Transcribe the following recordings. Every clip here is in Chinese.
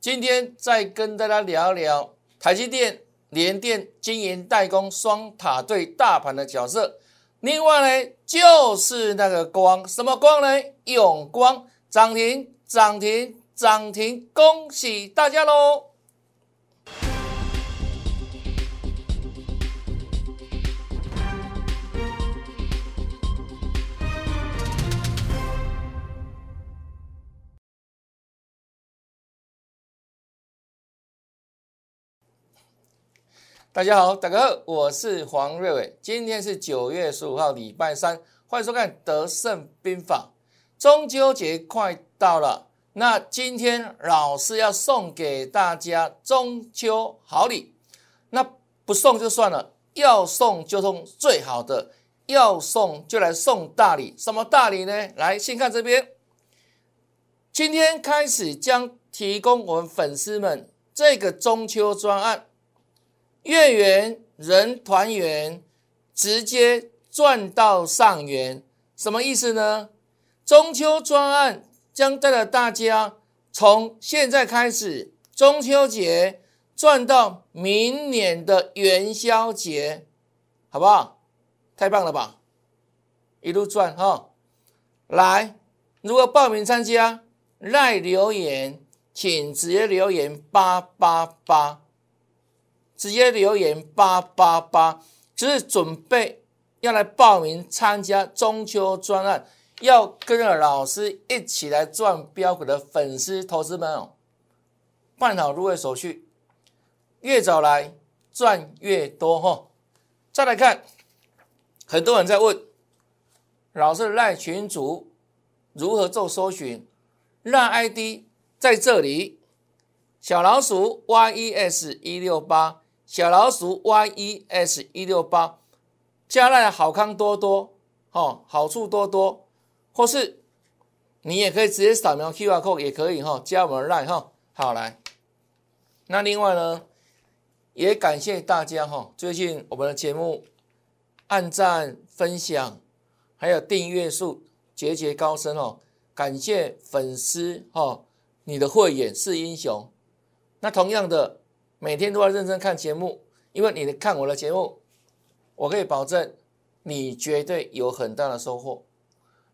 今天再跟大家聊聊台积电、联电、经营代工双塔对大盘的角色。另外呢，就是那个光，什么光呢？永光涨停，涨停，涨停，恭喜大家喽！大家好，大家好，我是黄瑞伟。今天是九月十五号，礼拜三，欢迎收看《德胜兵法》。中秋节快到了，那今天老师要送给大家中秋好礼。那不送就算了，要送就送最好的，要送就来送大礼。什么大礼呢？来，先看这边。今天开始将提供我们粉丝们这个中秋专案。月圆人团圆，直接赚到上元，什么意思呢？中秋专案将带着大家从现在开始，中秋节赚到明年的元宵节，好不好？太棒了吧！一路赚哈！来，如果报名参加，赖留言，请直接留言八八八。直接留言八八八，就是准备要来报名参加中秋专案，要跟着老师一起来赚标股的粉丝投资们哦，办好入会手续，越早来赚越多哈。再来看，很多人在问老师赖群主如何做搜寻，让 ID 在这里，小老鼠 yes 一六八。小老鼠 yes 一六八，加赖好康多多，哦，好处多多，或是你也可以直接扫描 QR code 也可以哈，加我们赖哈，好来。那另外呢，也感谢大家哈，最近我们的节目按赞、分享，还有订阅数节节高升哦，感谢粉丝哈，你的慧眼是英雄。那同样的。每天都要认真看节目，因为你看我的节目，我可以保证你绝对有很大的收获。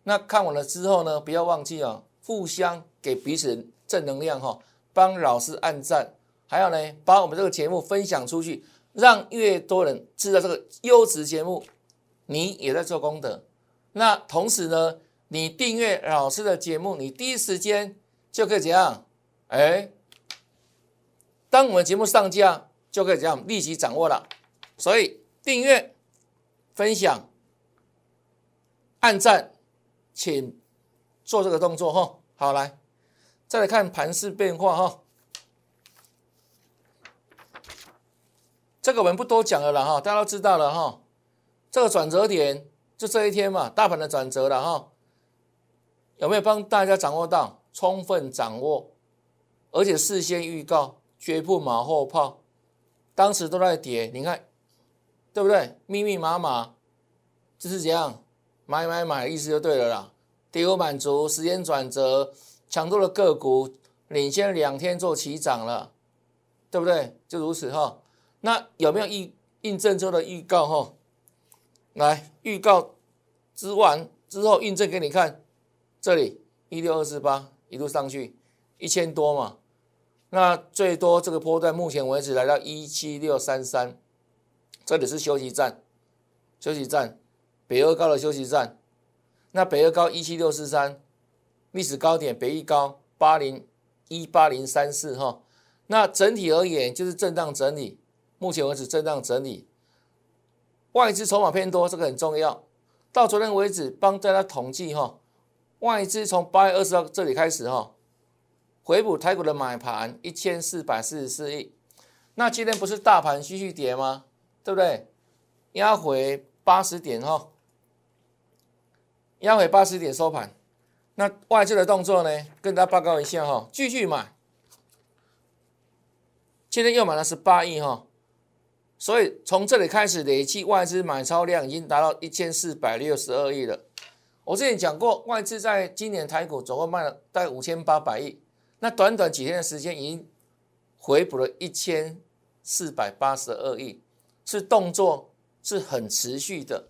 那看完了之后呢，不要忘记啊，互相给彼此正能量哈，帮老师按赞，还有呢，把我们这个节目分享出去，让越多人知道这个优质节目，你也在做功德。那同时呢，你订阅老师的节目，你第一时间就可以怎样？哎。当我们节目上架，就可以这样立即掌握了。所以订阅、分享、按赞，请做这个动作哈。好，来再来看盘势变化哈。这个我们不多讲了啦哈，大家都知道了哈。这个转折点就这一天嘛，大盘的转折了哈。有没有帮大家掌握到？充分掌握，而且事先预告。绝不马后炮，当时都在跌，你看，对不对？密密麻麻，就是这样，买买买，意思就对了啦。跌幅满足，时间转折，强度的个股领先两天做起涨了，对不对？就如此哈。那有没有印印证之后的预告哈？来，预告之完之后印证给你看，这里一六二四八一路上去一千多嘛。那最多这个波段，目前为止来到一七六三三，这里是休息站，休息站，北二高的休息站。那北二高一七六四三，历史高点北一高八零一八零三四哈。那整体而言就是震荡整理，目前为止震荡整理，外资筹码偏多，这个很重要。到昨天为止，帮大家统计哈，外资从八月二十号这里开始哈。回补台股的买盘一千四百四十四亿，那今天不是大盘继续跌吗？对不对？压回八十点哈，压回八十点收盘。那外资的动作呢？跟大家报告一下哈，继续买，今天又买了十八亿哈，所以从这里开始累计外资买超量已经达到一千四百六十二亿了。我之前讲过，外资在今年台股总共卖了大概五千八百亿。那短短几天的时间，已经回补了一千四百八十二亿，是动作是很持续的，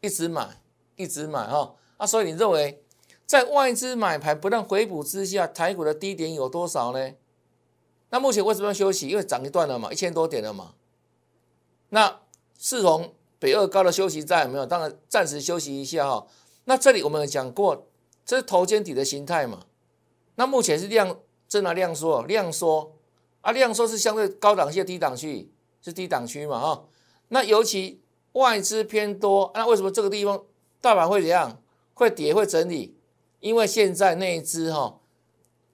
一直买，一直买哈啊，所以你认为在外资买盘不断回补之下，台股的低点有多少呢？那目前为什么要休息？因为涨一段了嘛，一千多点了嘛。那四从北二高的休息站有没有？当然暂时休息一下哈。那这里我们有讲过，这是头肩底的形态嘛。那目前是量真的量缩，量缩啊，量缩是相对高档线低档区，是低档区嘛哈。那尤其外资偏多，那为什么这个地方大盘会怎样？会跌会整理？因为现在内资哈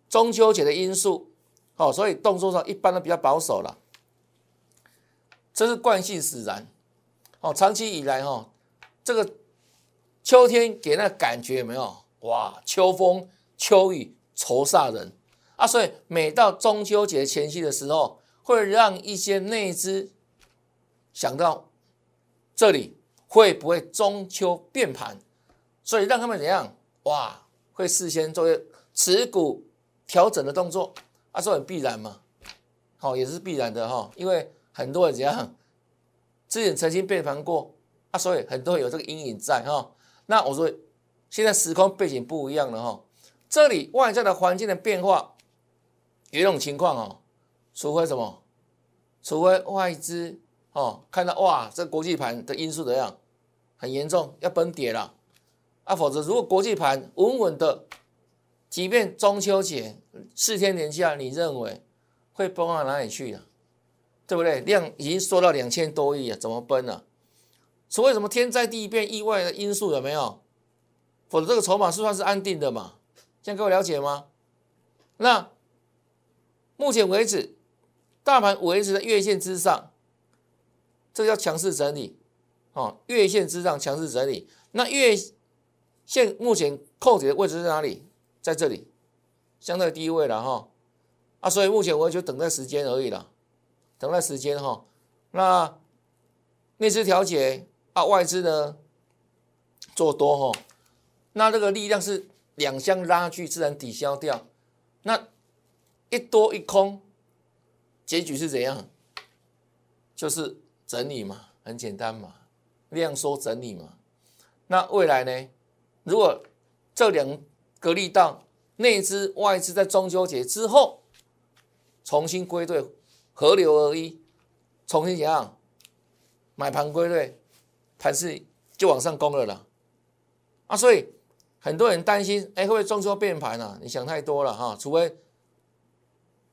中秋节的因素。哦，所以动作上一般都比较保守了，这是惯性使然。哦，长期以来哈，这个秋天给那感觉有没有？哇，秋风秋雨愁煞人啊！所以每到中秋节前夕的时候，会让一些内资想到这里会不会中秋变盘，所以让他们怎样？哇，会事先做持股调整的动作。啊，这很必然嘛，好也是必然的哈，因为很多人怎样，之前曾经背叛过，啊，所以很多人有这个阴影在哈。那我说现在时空背景不一样了哈，这里外在的环境的变化有一种情况哦，除非什么，除非外资哦看到哇这国际盘的因素怎样很严重要崩跌了，啊，否则如果国际盘稳稳的。即便中秋节四天连假，你认为会崩到哪里去啊？对不对？量已经缩到两千多亿啊，怎么崩呢？除非什么天灾地变、意外的因素有没有？否则这个筹码是算是安定的嘛？这样各位了解吗？那目前为止，大盘维持在月线之上，这叫强势整理哦。月线之上强势整理，那月线目前扣底的位置在哪里？在这里，相对低位了哈，啊，所以目前我就等待时间而已了，等待时间哈。那内资调节啊，外资呢做多哈，那这个力量是两相拉锯，自然抵消掉。那一多一空，结局是怎样？就是整理嘛，很简单嘛，量缩整理嘛。那未来呢？如果这两个力道内资外资在中秋节之后重新归队，合流而一，重新怎样买盘归队，盘势就往上攻了啦。啊，所以很多人担心，哎，会不会中秋变盘啊？你想太多了哈，除非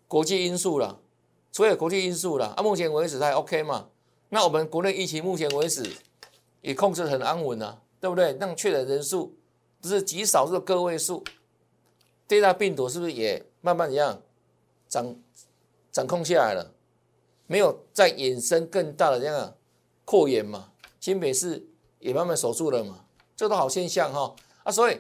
国际因素了，除非有国际因素了。啊，目前为止还 OK 嘛？那我们国内疫情目前为止也控制很安稳啊，对不对？让确诊人数。只是极少数个位数，这大病毒是不是也慢慢一样掌掌控下来了？没有再衍生更大的这样扩延嘛？新北市也慢慢守住了嘛？这都好现象哈啊！所以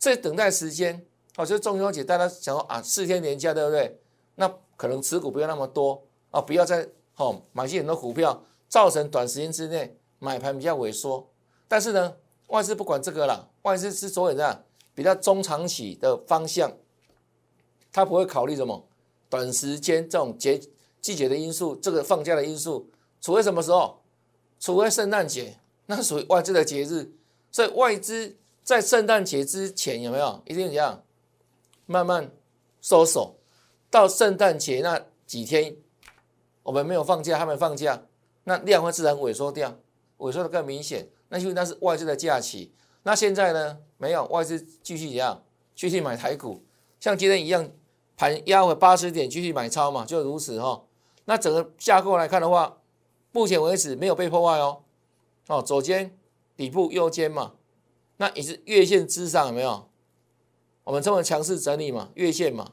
这等待时间，哦，就是中秋节大家想说啊，四天连假对不对？那可能持股不要那么多啊，不要再哦买进很多股票，造成短时间之内买盘比较萎缩。但是呢？外资不管这个了，外资是所有这样比较中长期的方向，他不会考虑什么短时间这种节季节的因素，这个放假的因素，除非什么时候，除非圣诞节，那属于外资的节日，所以外资在圣诞节之前有没有一定怎样慢慢收手，到圣诞节那几天，我们没有放假，他们放假，那量会自然萎缩掉，萎缩的更明显。那因为那是外资的假期，那现在呢没有外资继续怎样继续买台股，像今天一样盘压回八十点继续买超嘛，就如此哈。那整个架构来看的话，目前为止没有被破坏哦。哦，左肩底部右肩嘛，那也是月线之上有没有？我们称为强势整理嘛，月线嘛。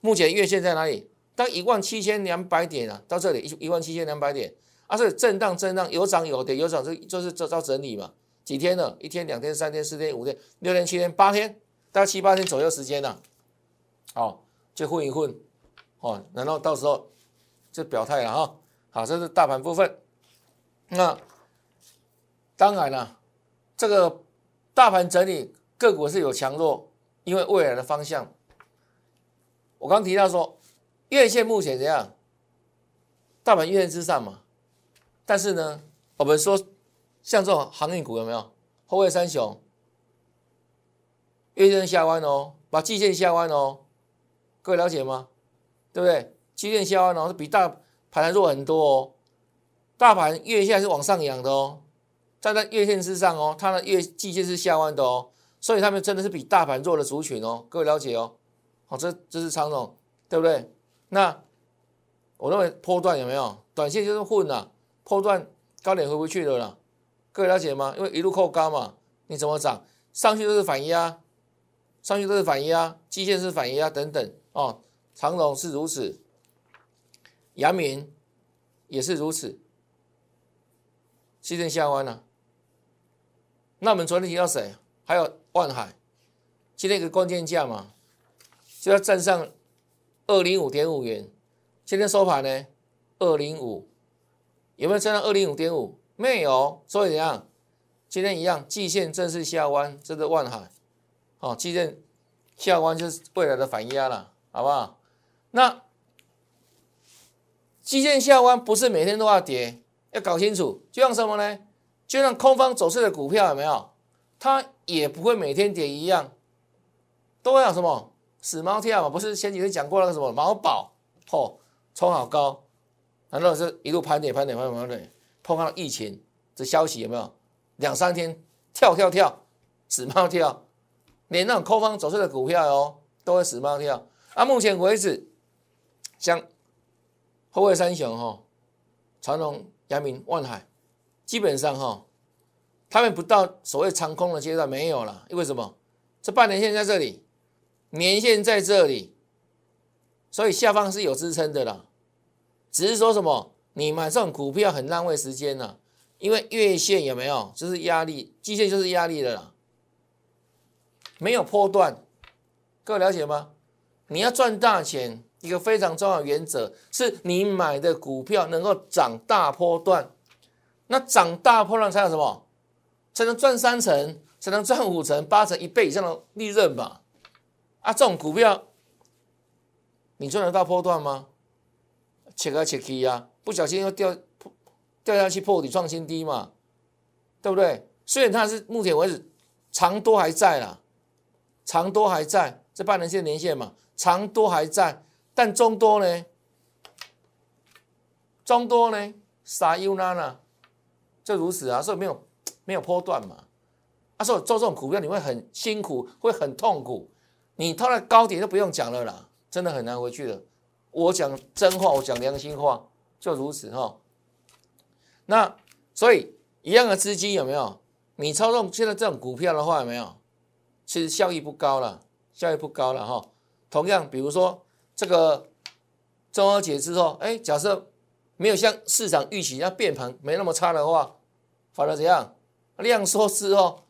目前月线在哪里？到一万七千两百点啊，到这里一一万七千两百点。啊，是震荡震荡，有涨有跌，有涨就就是做做整理嘛。几天了？一天、两天、三天、四天、五天、六天、七天、八天，大概七八天左右时间呢。好，就混一混，哦，然后到时候就表态了哈。好，这是大盘部分。那当然了，这个大盘整理个股是有强弱，因为未来的方向，我刚提到说，月线目前怎样？大盘月线之上嘛，但是呢，我们说像这种航运股有没有后卫三雄？月线下弯哦，把季线下弯哦，各位了解吗？对不对？季线下弯哦，是比大盘还弱很多哦。大盘月线是往上扬的哦，站在月线之上哦，它的月季线是下弯的哦，所以他们真的是比大盘弱的族群哦，各位了解哦。好，这这是长总，对不对？那我认为波段有没有？短线就是混了，波段高点回不去了啦。各位了解吗？因为一路扣高嘛，你怎么涨？上去都是反压，上去都是反压，季线是反压等等哦。长荣是如此，阳明也是如此，季线下弯了。那我们昨天提到谁？还有万海，今天一个关键价嘛，就要站上。二零五点五元，今天收盘呢？二零五有没有站上二零五点五？没有，所以怎样？今天一样，季线正式下弯，这是万海。好，季线下弯就是未来的反压了，好不好？那季线下弯不是每天都要跌，要搞清楚。就像什么呢？就像空方走势的股票有没有？它也不会每天跌一样，都会有什么？死猫跳嘛，不是前几天讲过那个什么毛宝，嚯，冲好高，难道是一路盘点盘点盘点盘点，碰到疫情这消息有没有？两三天跳跳跳，死猫跳，连那种空方走势的股票哦，都会死猫跳。啊，目前为止，像后卫三雄哈，长隆、阳明、万海，基本上哈，他们不到所谓长空的阶段没有了，因为什么？这半年线在这里。年线在这里，所以下方是有支撑的啦。只是说什么，你买这种股票很浪费时间呐，因为月线有没有就是压力，季线就是压力的啦。没有波段，各位了解吗？你要赚大钱，一个非常重要的原则是你买的股票能够涨大波段。那涨大波段才有什么？才能赚三成，才能赚五成、八成、一倍以上的利润吧。啊，这种股票，你赚得到波段吗？切来切去呀，不小心又掉掉下去破底创新低嘛，对不对？虽然它是目前为止长多还在啦，长多还在，这半年线连线嘛，长多还在，但中多呢？中多呢？撒优娜呢？就如此啊，所以没有 没有波段嘛。啊，所以做这种股票你会很辛苦，会很痛苦。你套在高点都不用讲了啦，真的很难回去了。我讲真话，我讲良心话，就如此哈。那所以一样的资金有没有？你操纵现在这种股票的话，有没有？其实效益不高了，效益不高了哈。同样，比如说这个中秋节之后，哎，假设没有像市场预期那变盘没那么差的话，反而怎样？量缩之后，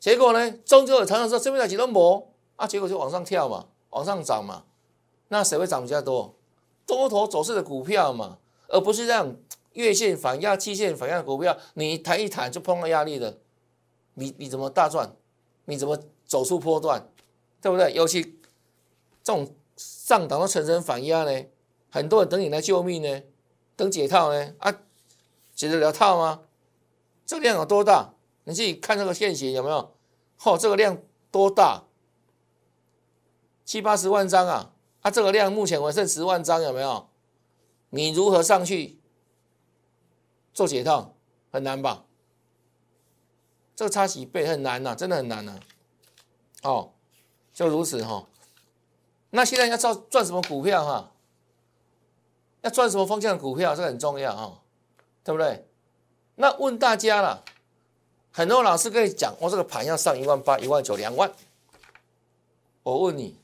结果呢？中秋节常常说这边有几多模？啊，结果就往上跳嘛，往上涨嘛，那谁会涨比较多？多头走势的股票嘛，而不是这样月线反压、期线反压的股票，你弹一弹就碰到压力的，你你怎么大赚？你怎么走出波段？对不对？尤其这种上档都层层反压呢，很多人等你来救命呢，等解套呢，啊，解得了套吗？这个量有多大？你自己看这个线型有没有？嚯，这个量多大？七八十万张啊，啊，这个量目前我剩十万张，有没有？你如何上去做解套？很难吧？这个差几倍很难呐，真的很难呐。哦，就如此哈。那现在要赚赚什么股票哈？要赚什么方向的股票？这个很重要啊，对不对？那问大家了，很多老师跟你讲，我这个盘要上一万八、一万九、两万。我问你。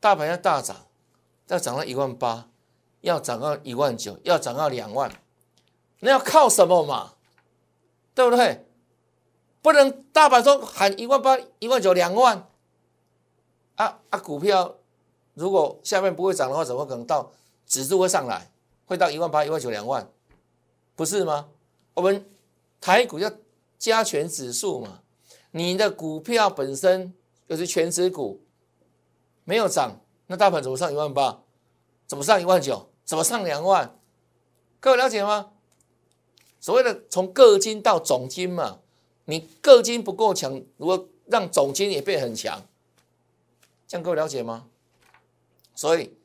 大盘要大涨，要涨到一万八，要涨到一万九，要涨到两万，那要靠什么嘛？对不对？不能大盘说喊一万八、一万九、两万，啊啊！股票如果下面不会涨的话，怎么可能到指数会上来，会到一万八、一万九、两万？不是吗？我们台股要加权指数嘛，你的股票本身就是全指股。没有涨，那大盘怎么上一万八？怎么上一万九？怎么上两万？各位了解吗？所谓的从个金到总金嘛，你个金不够强，如果让总金也变很强，这样各位了解吗？所以，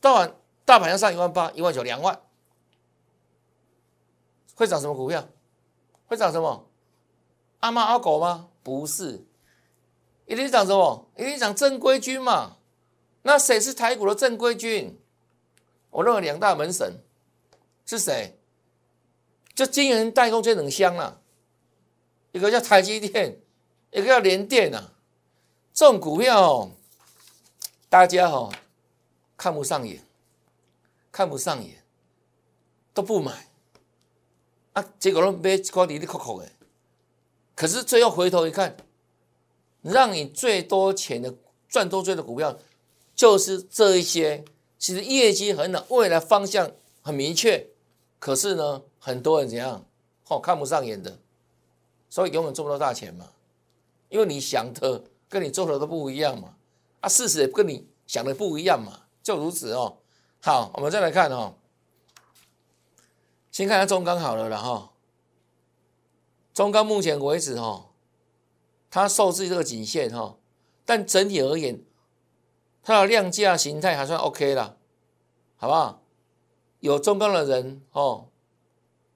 到晚大盘要上一万八、一万九、两万，会涨什么股票？会涨什么？阿猫阿狗吗？不是，一定涨什么？一定涨正规军嘛。那谁是台股的正规军？我认为两大门神是谁？就金圆代工这两箱了，一个叫台积电，一个叫联电啊。这种股票，大家哈看不上眼，看不上眼，都不买啊。结果都买高低的扣扣的，可是最后回头一看，让你最多钱的赚多最的股票，就是这一些。其实业绩很好，未来方向很明确，可是呢，很多人怎样，哦，看不上眼的，所以永远赚不到大钱嘛。因为你想的跟你做的都不一样嘛，啊，事实也跟你想的不一样嘛，就如此哦。好，我们再来看哦，先看下中钢好了了哈。中钢目前为止哈，它受制这个颈线哈，但整体而言。它的量价形态还算 OK 了，好不好？有中钢的人哦，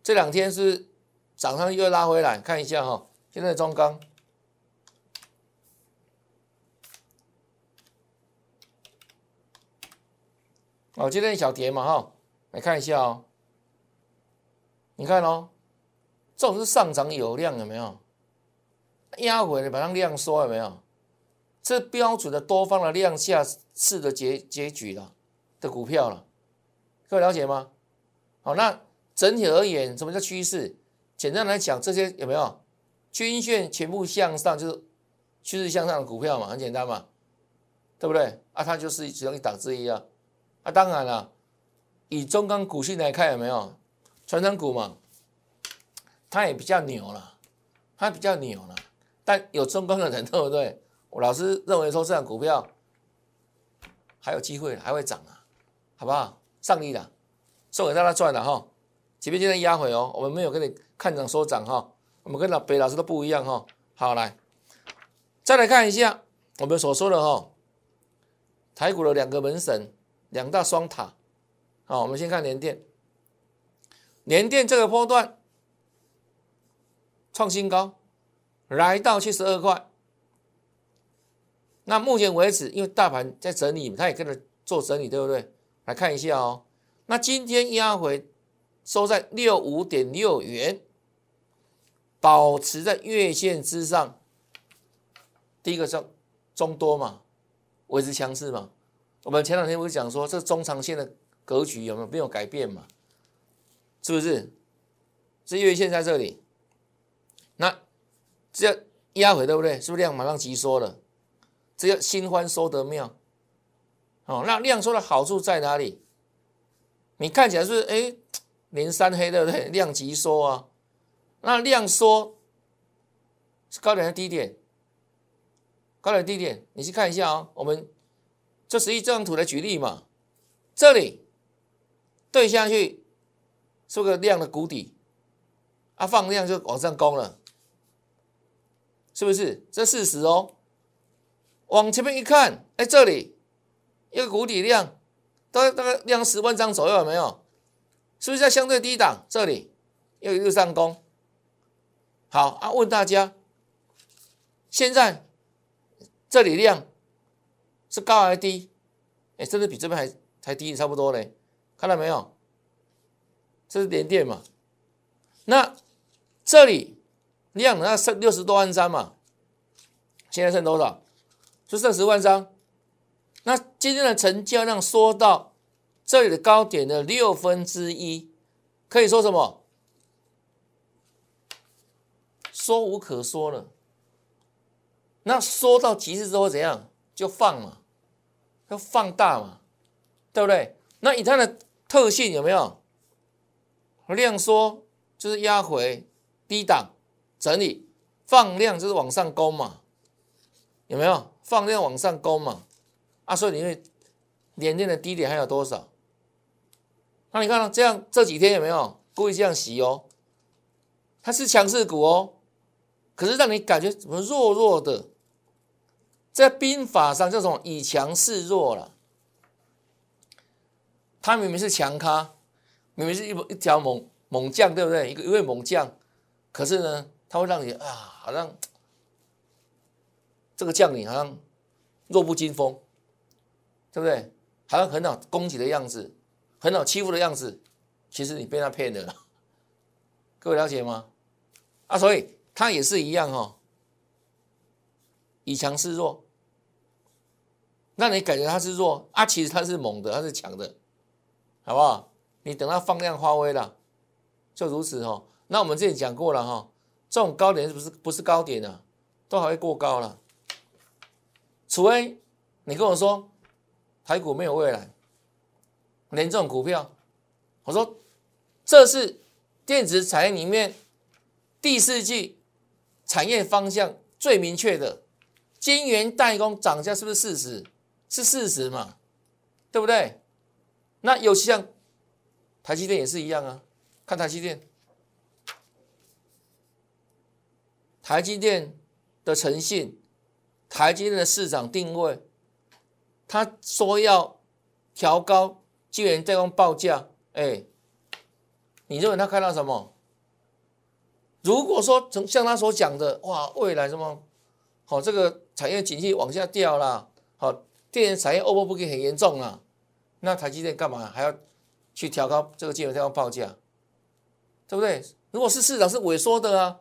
这两天是涨上又拉回来，看一下哈。现在中钢哦，今天小跌嘛哈，来看一下哦。你看哦，这种是上涨有量有没有？压回来把它量缩有没有？这标准的多方的量下次的结结局了的股票了，各位了解吗？好，那整体而言，什么叫趋势？简单来讲，这些有没有均线全部向上，就是趋势向上的股票嘛，很简单嘛，对不对？啊，它就是其中一档之一啊。啊，当然了，以中钢股性来看，有没有传承股嘛？它也比较牛了，它比较牛了，但有中钢的人，对不对？我老师认为说这样股票还有机会，还会涨啊，好不好？上力的，送给大家赚了哈。即便今天压回哦，我们没有跟你看涨说涨哈，我们跟老北老师都不一样哈。好，来再来看一下我们所说的哈，台股的两个门神，两大双塔。好，我们先看联电，联电这个波段创新高，来到七十二块。那目前为止，因为大盘在整理，它也跟着做整理，对不对？来看一下哦。那今天压回收在六五点六元，保持在月线之上。第一个是中多嘛，维持强势嘛。我们前两天不是讲说，这中长线的格局有没有没有改变嘛？是不是？这月线在这里，那这压回对不对？是不是量马上急缩了？这叫新欢收得妙，哦，那量缩的好处在哪里？你看起来是哎连三黑对不对？量级缩啊，那量缩是高点还是低点？高点低点，你去看一下啊。我们就实际这张图来举例嘛，这里对下去是个量的谷底，啊放量就往上攻了，是不是？这事实哦。往前面一看，哎，这里一个谷底量，大概大概量十万张左右，有没有？是不是在相对低档？这里又一路上攻。好啊，问大家，现在这里量是高还是低？哎，甚至比这边还还低，差不多嘞。看到没有？这是连电嘛？那这里量那剩六十多万张嘛？现在剩多少？就剩十万张，那今天的成交量缩到这里的高点的六分之一，可以说什么？缩无可缩了。那缩到极致之后怎样？就放嘛，要放大嘛，对不对？那以它的特性有没有？量缩就是压回低档整理，放量就是往上攻嘛，有没有？放量往上攻嘛，啊，所以你会连电的低点还有多少？那你看到这样这几天有没有故意这样洗哦？它是强势股哦，可是让你感觉怎么弱弱的？在兵法上叫什么？以强示弱了。他明明是强咖，明明是一一条猛猛将，对不对？一个一位猛将，可是呢，他会让你啊，好像这个将领好像弱不禁风，对不对？好像很好攻击的样子，很好欺负的样子，其实你被他骗了。各位了解吗？啊，所以他也是一样哈，以强示弱，让你感觉他是弱啊，其实他是猛的，他是强的。好不好？你等它放量发威了，就如此哦。那我们之前讲过了哈，这种高点是不是不是高点啊？都还会过高了，除非你跟我说台股没有未来，连这种股票，我说这是电子产业里面第四季产业方向最明确的，晶圆代工涨价是不是事实？是事实嘛？对不对？那有像台积电也是一样啊，看台积电，台积电的诚信，台积电的市场定位，他说要调高晶圆代工报价，哎，你认为他看到什么？如果说从像他所讲的，哇，未来什么，好，这个产业景气往下掉了，好，电源产业 over 不给很严重啊。那台积电干嘛还要去调高这个晶圆代工报价，对不对？如果是市场是萎缩的啊，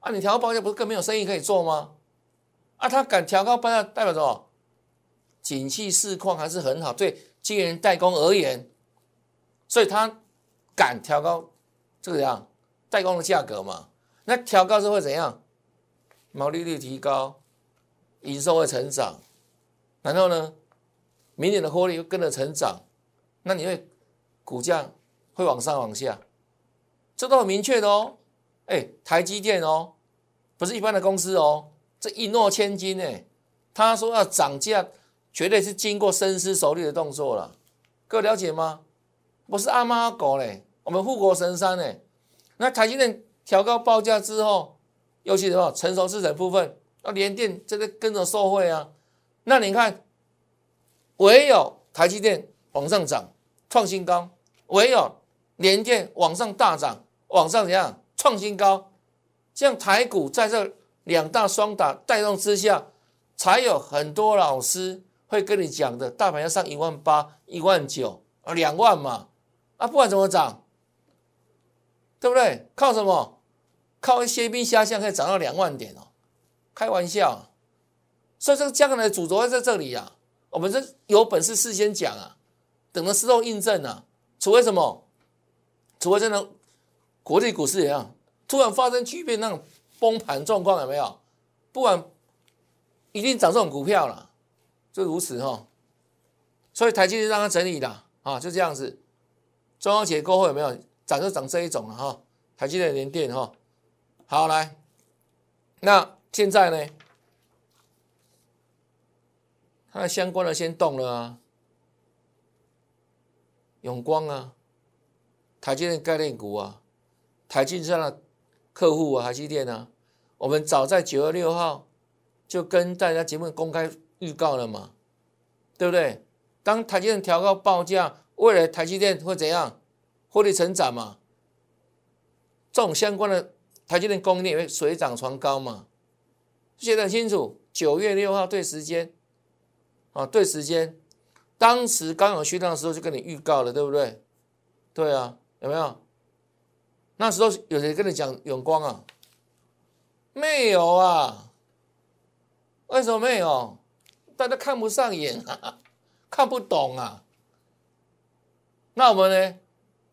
啊，你调高报价不是更没有生意可以做吗？啊，他敢调高报价代表什么？景气市况还是很好，对晶圆代工而言，所以他敢调高这个样代工的价格嘛？那调高之后会怎样？毛利率提高，营收会成长，然后呢？明年的获利又跟着成长，那你会股价会往上往下，这都很明确的哦。哎，台积电哦，不是一般的公司哦，这一诺千金哎，他说要涨价，绝对是经过深思熟虑的动作了。各位了解吗？不是阿猫阿狗嘞，我们护国神山嘞。那台积电调高报价之后，尤其什么成熟市场部分，要连电这个跟着受惠啊。那你看。唯有台积电往上涨，创新高；唯有联电往上大涨，往上怎样创新高？这样台股在这两大双打带动之下，才有很多老师会跟你讲的，大盘要上一万八、一万九啊，两万嘛啊，不管怎么涨，对不对？靠什么？靠一些兵下将可以涨到两万点哦？开玩笑！所以这个将来的主轴在这里呀。我们这有本事事先讲啊，等着事后印证啊。除非什么？除非真的国际股市一样，突然发生巨变那种崩盘状况，有没有？不然一定涨这种股票了，就如此哈。所以台积电让它整理的啊，就这样子。中央节过后有没有涨就涨这一种了哈？台积电连电哈。好来，那现在呢？它相关的先动了啊，永光啊，台积电概念股啊，台积电的客户啊，台积电啊，我们早在九月六号就跟大家节目公开预告了嘛，对不对？当台积电调高报价，未来台积电会怎样？获利成长嘛？这种相关的台积电供应链会水涨船高嘛？写得很清楚，九月六号对时间。啊，对时间，当时刚有续量的时候就跟你预告了，对不对？对啊，有没有？那时候有谁跟你讲永光啊？没有啊？为什么没有？大家看不上眼啊，看不懂啊。那我们呢？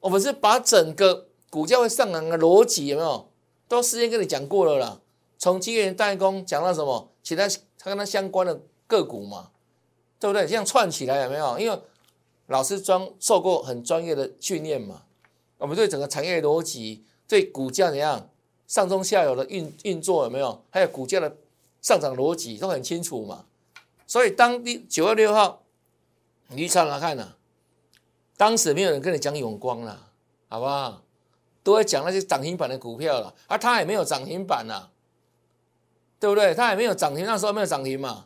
我们是把整个股价会上涨的逻辑有没有？都事先跟你讲过了啦。从晶圆代工讲到什么？其他它跟它相关的个股嘛。对不对？这样串起来有没有？因为老师专受过很专业的训练嘛，我们对整个产业逻辑、对股价怎样上中下游的运运作有没有？还有股价的上涨逻辑都很清楚嘛。所以当第九月六号你去查查看呐，当时没有人跟你讲永光啦，好不好？都在讲那些涨停板的股票了，而它也没有涨停板呐，对不对？它也没有涨停，那时候没有涨停嘛。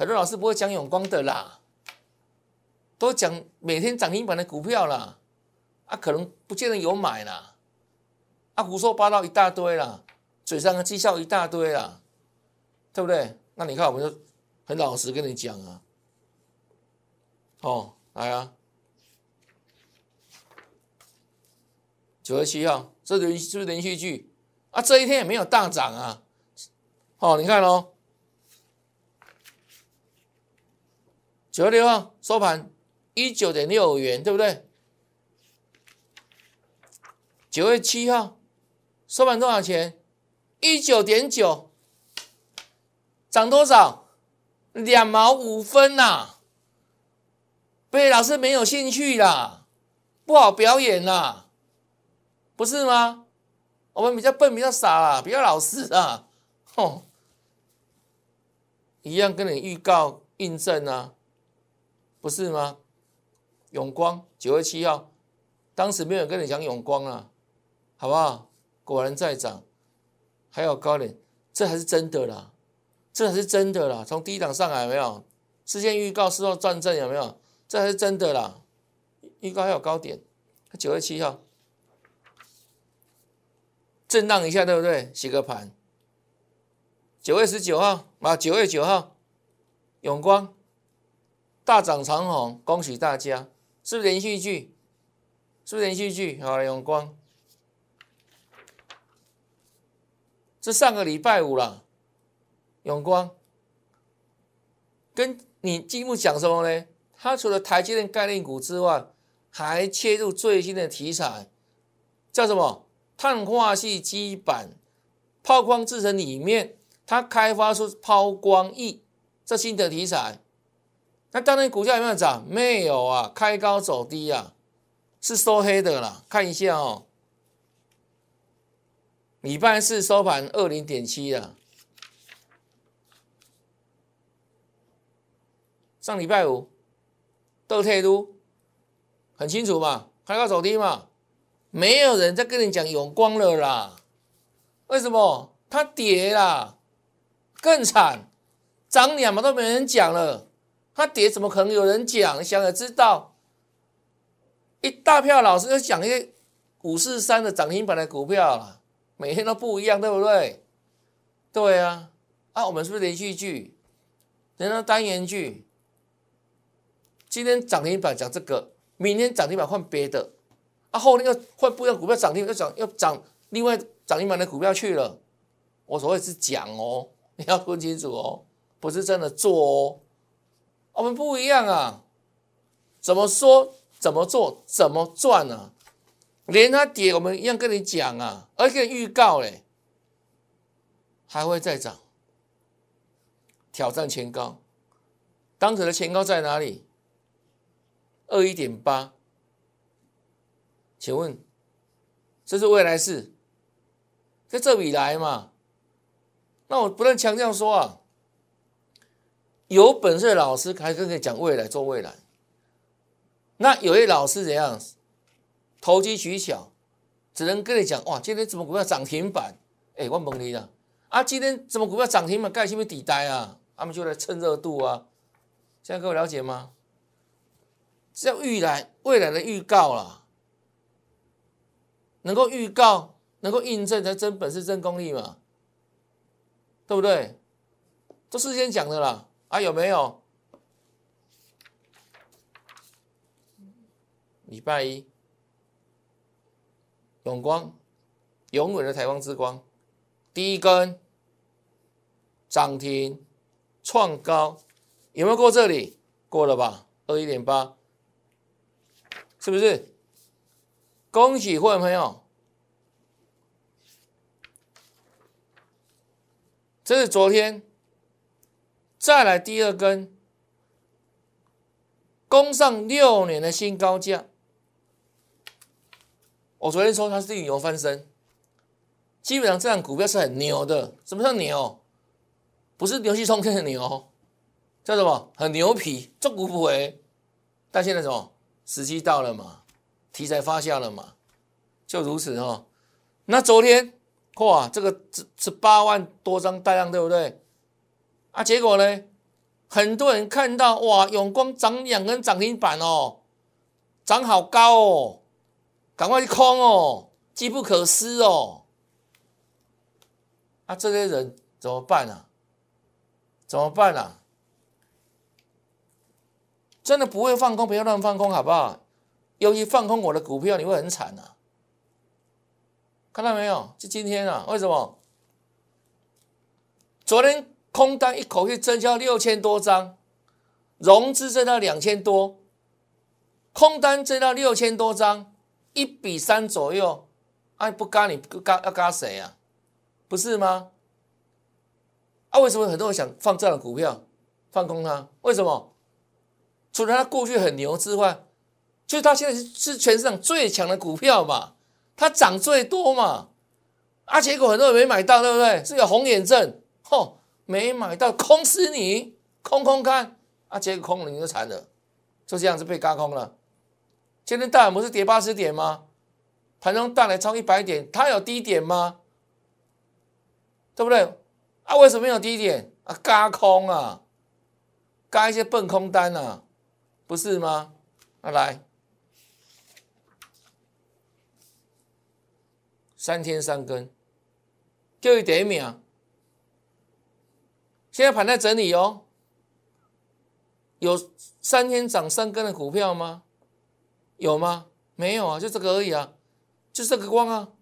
很多老师不会讲永光的啦，都讲每天涨停板的股票啦，啊，可能不见得有买啦，啊，胡说八道一大堆啦，嘴上的绩效一大堆啦，对不对？那你看，我们就很老实跟你讲啊，哦，来啊。九月七号，这连是不是连续剧啊？这一天也没有大涨啊。哦，你看哦，九月六号收盘一九点六元，对不对？九月七号收盘多少钱？一九点九，涨多少？两毛五分呐！被老师没有兴趣啦，不好表演啦。不是吗？我们比较笨，比较傻啦，比较老实啊，吼，一样跟你预告印证啊，不是吗？永光九月七号，当时没有跟你讲永光啊，好不好？果然在涨，还有高点，这还是真的啦，这还是真的啦。从低档上来没有？事先预告，事后转正有没有？这还是真的啦，预告还有高点，九月七号。震荡一下，对不对？洗个盘。九月十九号啊，九月九号，永光大涨长虹，恭喜大家！是不是连续剧？是不是连续剧？好，永光，这上个礼拜五了。永光，跟你积木讲什么呢？它除了台积电概念股之外，还切入最新的题材，叫什么？碳化系基板抛光制成里面，它开发出抛光翼这新的题材。那当然股价有没有涨？没有啊，开高走低啊，是收黑的啦。看一下哦，礼拜四收盘二零点七啊，上礼拜五都退都很清楚嘛，开高走低嘛。没有人在跟你讲永光了啦，为什么？它跌啦，更惨，涨两毛都没人讲了，它跌怎么可能有人讲？想也知道，一大票老师要讲一些五四三的涨停板的股票啦，每天都不一样，对不对？对啊，啊，我们是不是连续剧？人家单元剧，今天涨停板讲这个，明天涨停板换别的。啊，后天又换不一样股票涨停，又涨又涨，另外涨停板的股票去了。我所谓是讲哦，你要分清楚哦，不是真的做哦。我们不一样啊，怎么说怎么做怎么赚啊？连它跌，我们一样跟你讲啊，而且预告嘞，还会再涨，挑战前高。当时的前高在哪里？二一点八。请问，这是未来式，在这里来嘛？那我不断强调说啊，有本事的老师还跟你讲未来做未来。那有些老师怎样投机取巧，只能跟你讲哇，今天怎么股票涨停板？哎，我懵你了啊！今天怎么股票涨停板？盖什么底呆啊？他们就来蹭热度啊！现在各位了解吗？这叫预来未来的预告啦。能够预告，能够印证才真本事、真功力嘛，对不对？都事先讲的啦，啊有没有？礼拜一，永光，永远的台湾之光，第一根。涨停。创高，有没有过这里？过了吧，二一点八，是不是？恭喜会员朋友，这是昨天再来第二根，攻上六年的新高价。我昨天说它是旅游翻身，基本上这样股票是很牛的。什么叫牛？不是牛气冲天的牛，叫什么？很牛皮，做股不回。但现在什么？时机到了嘛，题材发酵了嘛，就如此哦。那昨天哇，这个是是八万多张大量，对不对？啊，结果呢，很多人看到哇，永光涨两根涨停板哦，涨好高哦，赶快去空哦，机不可失哦。啊，这些人怎么办啊？怎么办啊？真的不会放空，不要乱放空，好不好？尤其放空我的股票，你会很惨啊！看到没有？就今天啊，为什么？昨天空单一口气增加六千多张，融资增到两千多，空单增到六千多张，一比三左右。哎，不嘎你嘎要嘎谁啊？不是吗？啊，为什么很多人想放这样的股票，放空它？为什么？除了它过去很牛之外，就是它现在是是全市场最强的股票嘛，它涨最多嘛。啊，结果很多人没买到，对不对？是有红眼症，吼，没买到，空死你，空空看，啊，结果空了你就惨了，就这样子被嘎空了。今天大盘不是跌八十点吗？盘中大来超一百点，它有低点吗？对不对？啊，为什么有低点？啊，嘎空啊，嘎一些笨空单啊，不是吗？啊，来，三天三更，就一点秒。现在盘在整理哦，有三天涨三根的股票吗？有吗？没有啊，就这个而已啊，就这个光啊，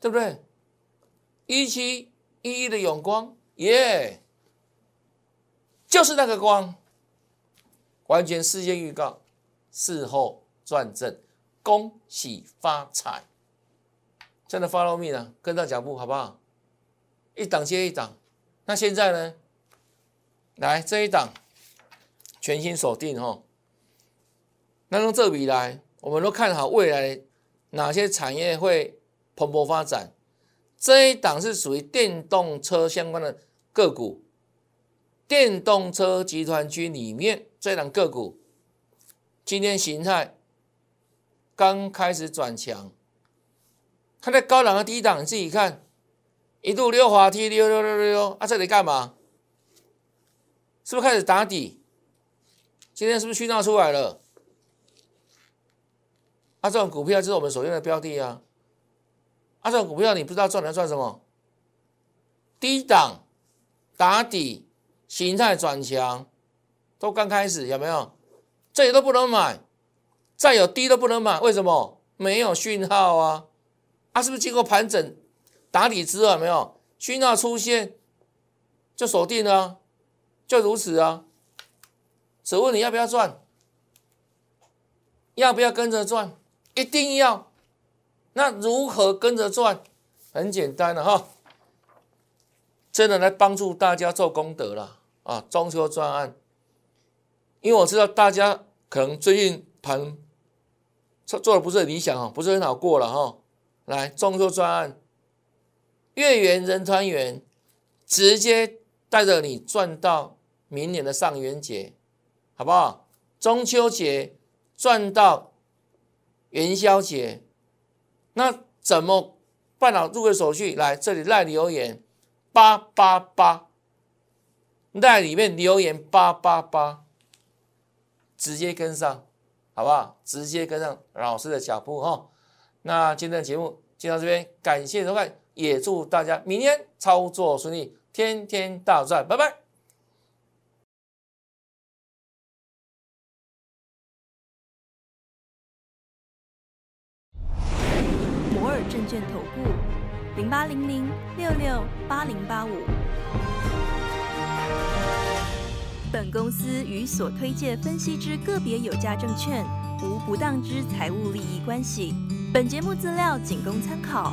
对不对？一七。一一的永光，耶，就是那个光，完全事先预告，事后转正，恭喜发财，真的 follow me 呢，跟上脚步好不好？一档接一档，那现在呢？来这一档，全新锁定哈，那从这笔来，我们都看好未来哪些产业会蓬勃发展。这一档是属于电动车相关的个股，电动车集团区里面这一档个股，今天形态刚开始转强，它在高档和低档，你自己看，一度溜滑梯溜溜溜溜溜，啊，这里干嘛？是不是开始打底？今天是不是讯号出来了？啊，这种股票就是我们所用的标的啊。啊，这种股票你不知道赚来赚什么？低档打底，形态转强，都刚开始有没有？这里都不能买，再有低都不能买，为什么？没有讯号啊！啊，是不是经过盘整打底之后没有去那出现就锁定了？就如此啊！只问你要不要赚？要不要跟着赚？一定要。那如何跟着赚？很简单的哈，真的来帮助大家做功德了啊！中秋专案，因为我知道大家可能最近盘做做的不是很理想啊，不是很好过了哈。来，中秋专案，月圆人团圆，直接带着你赚到明年的上元节，好不好？中秋节赚到元宵节。那怎么办好入会手续？来这里赖留言八八八，赖里面留言八八八，直接跟上，好不好？直接跟上老师的脚步哈。那今天的节目就到这边，感谢收看，也祝大家明天操作顺利，天天大赚，拜拜。摩尔证券投顾零八零零六六八零八五。本公司与所推介分析之个别有价证券无不当之财务利益关系。本节目资料仅供参考，